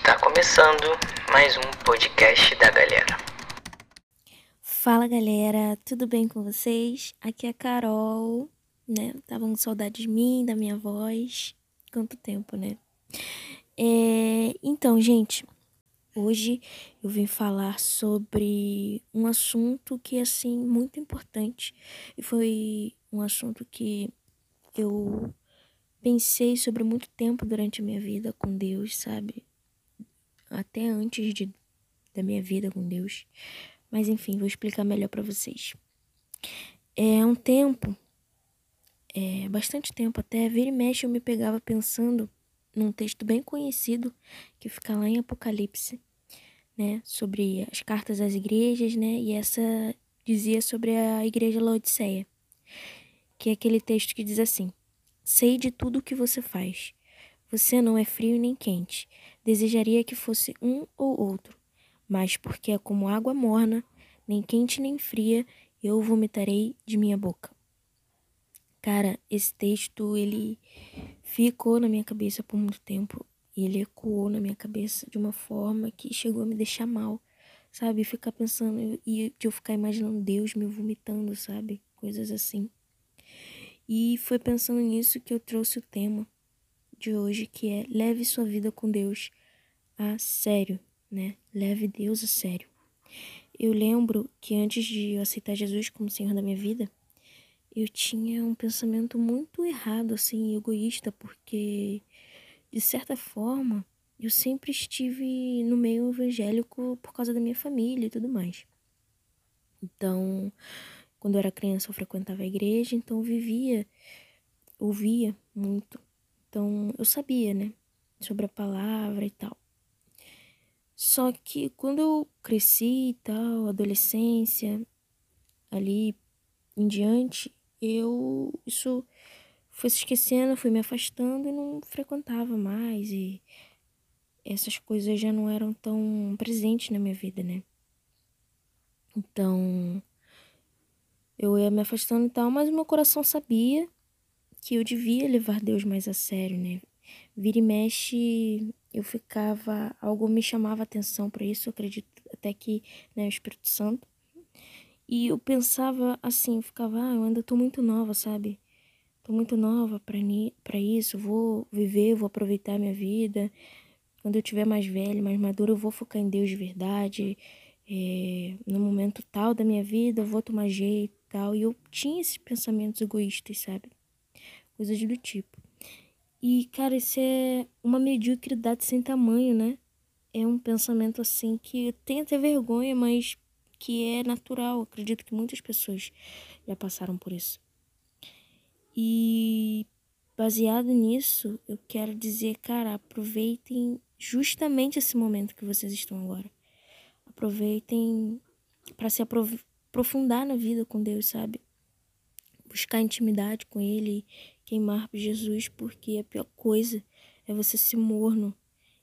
Está começando mais um podcast da galera. Fala galera, tudo bem com vocês? Aqui é a Carol, né? Estavam com saudade de mim, da minha voz. Quanto tempo, né? É... Então, gente, hoje eu vim falar sobre um assunto que é assim muito importante e foi um assunto que eu pensei sobre muito tempo durante a minha vida com Deus, sabe? Até antes de, da minha vida com Deus. Mas enfim, vou explicar melhor para vocês. É um tempo, é bastante tempo até, vira e mexe eu me pegava pensando num texto bem conhecido que fica lá em Apocalipse, né, sobre as cartas às igrejas, né, e essa dizia sobre a igreja Laodiceia, que é aquele texto que diz assim: Sei de tudo o que você faz. Você não é frio nem quente. Desejaria que fosse um ou outro. Mas porque é como água morna, nem quente nem fria, eu vomitarei de minha boca. Cara, esse texto ele ficou na minha cabeça por muito tempo. E ele ecoou na minha cabeça de uma forma que chegou a me deixar mal, sabe? Ficar pensando e eu ficar imaginando Deus me vomitando, sabe? Coisas assim. E foi pensando nisso que eu trouxe o tema de hoje, que é leve sua vida com Deus a sério, né? Leve Deus a sério. Eu lembro que antes de eu aceitar Jesus como Senhor da minha vida, eu tinha um pensamento muito errado, assim, egoísta, porque de certa forma eu sempre estive no meio evangélico por causa da minha família e tudo mais. Então, quando eu era criança, eu frequentava a igreja, então eu vivia, ouvia muito. Então, eu sabia, né, sobre a palavra e tal. Só que quando eu cresci e tal, adolescência, ali em diante, eu isso foi se esquecendo, fui me afastando e não frequentava mais e essas coisas já não eram tão presentes na minha vida, né? Então, eu ia me afastando e tal, mas o meu coração sabia que eu devia levar Deus mais a sério, né? Vira e mexe, eu ficava, algo me chamava atenção para isso, eu acredito até que, né, o Espírito Santo. E eu pensava assim, eu ficava, ah, eu ainda tô muito nova, sabe? Tô muito nova para isso, vou viver, vou aproveitar minha vida. Quando eu tiver mais velho, mais maduro, eu vou focar em Deus de verdade. É, no momento tal da minha vida, eu vou tomar jeito tal. E eu tinha esses pensamentos egoístas, sabe? Coisas do tipo. E, cara, isso é uma mediocridade sem tamanho, né? É um pensamento assim que tem até vergonha, mas que é natural. Acredito que muitas pessoas já passaram por isso. E baseado nisso, eu quero dizer, cara, aproveitem justamente esse momento que vocês estão agora. Aproveitem para se aprofundar na vida com Deus, sabe? Buscar intimidade com Ele, queimar por Jesus, porque a pior coisa é você se morno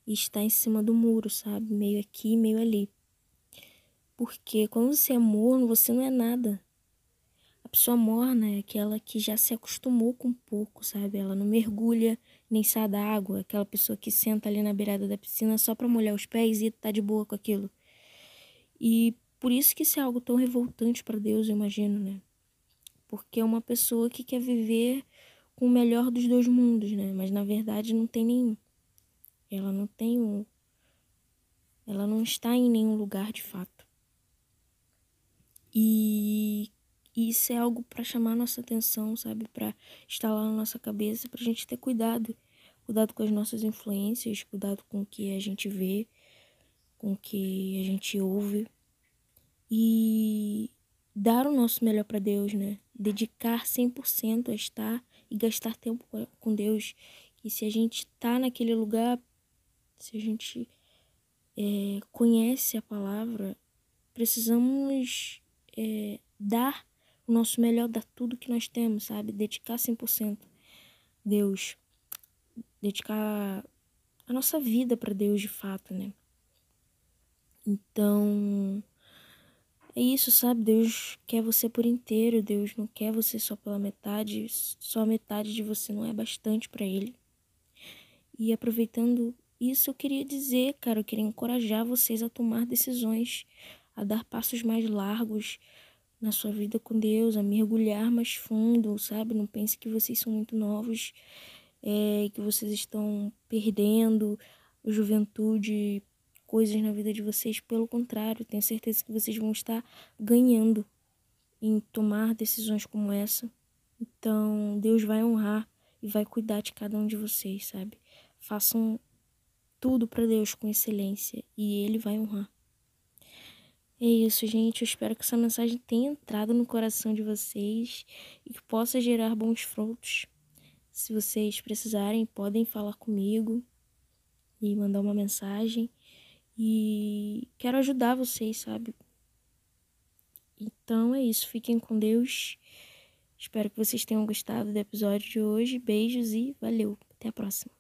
e estar em cima do muro, sabe? Meio aqui, meio ali. Porque quando você é morno, você não é nada. A pessoa morna é aquela que já se acostumou com pouco, sabe? Ela não mergulha nem sai da água. Aquela pessoa que senta ali na beirada da piscina só para molhar os pés e tá de boa com aquilo. E por isso que isso é algo tão revoltante para Deus, eu imagino, né? Porque é uma pessoa que quer viver com o melhor dos dois mundos, né? Mas na verdade não tem nenhum. Ela não tem um. Ela não está em nenhum lugar de fato. E isso é algo para chamar nossa atenção, sabe? Para instalar na nossa cabeça, para a gente ter cuidado. Cuidado com as nossas influências, cuidado com o que a gente vê, com o que a gente ouve e dar o nosso melhor para Deus, né? Dedicar 100% a estar e gastar tempo com Deus. E se a gente está naquele lugar, se a gente é, conhece a palavra, precisamos é, dar o nosso melhor, dar tudo que nós temos, sabe? Dedicar 100% Deus. Dedicar a nossa vida para Deus de fato, né? Então, é isso, sabe? Deus quer você por inteiro, Deus não quer você só pela metade, só a metade de você não é bastante para Ele. E aproveitando isso eu queria dizer, cara, eu queria encorajar vocês a tomar decisões, a dar passos mais largos na sua vida com Deus, a mergulhar mais fundo, sabe? Não pense que vocês são muito novos, é, que vocês estão perdendo juventude, coisas na vida de vocês. Pelo contrário, tenho certeza que vocês vão estar ganhando em tomar decisões como essa. Então, Deus vai honrar e vai cuidar de cada um de vocês, sabe? Façam tudo para Deus com excelência e Ele vai honrar. É isso, gente. Eu espero que essa mensagem tenha entrado no coração de vocês e que possa gerar bons frutos. Se vocês precisarem, podem falar comigo e mandar uma mensagem. E quero ajudar vocês, sabe? Então é isso. Fiquem com Deus. Espero que vocês tenham gostado do episódio de hoje. Beijos e valeu. Até a próxima.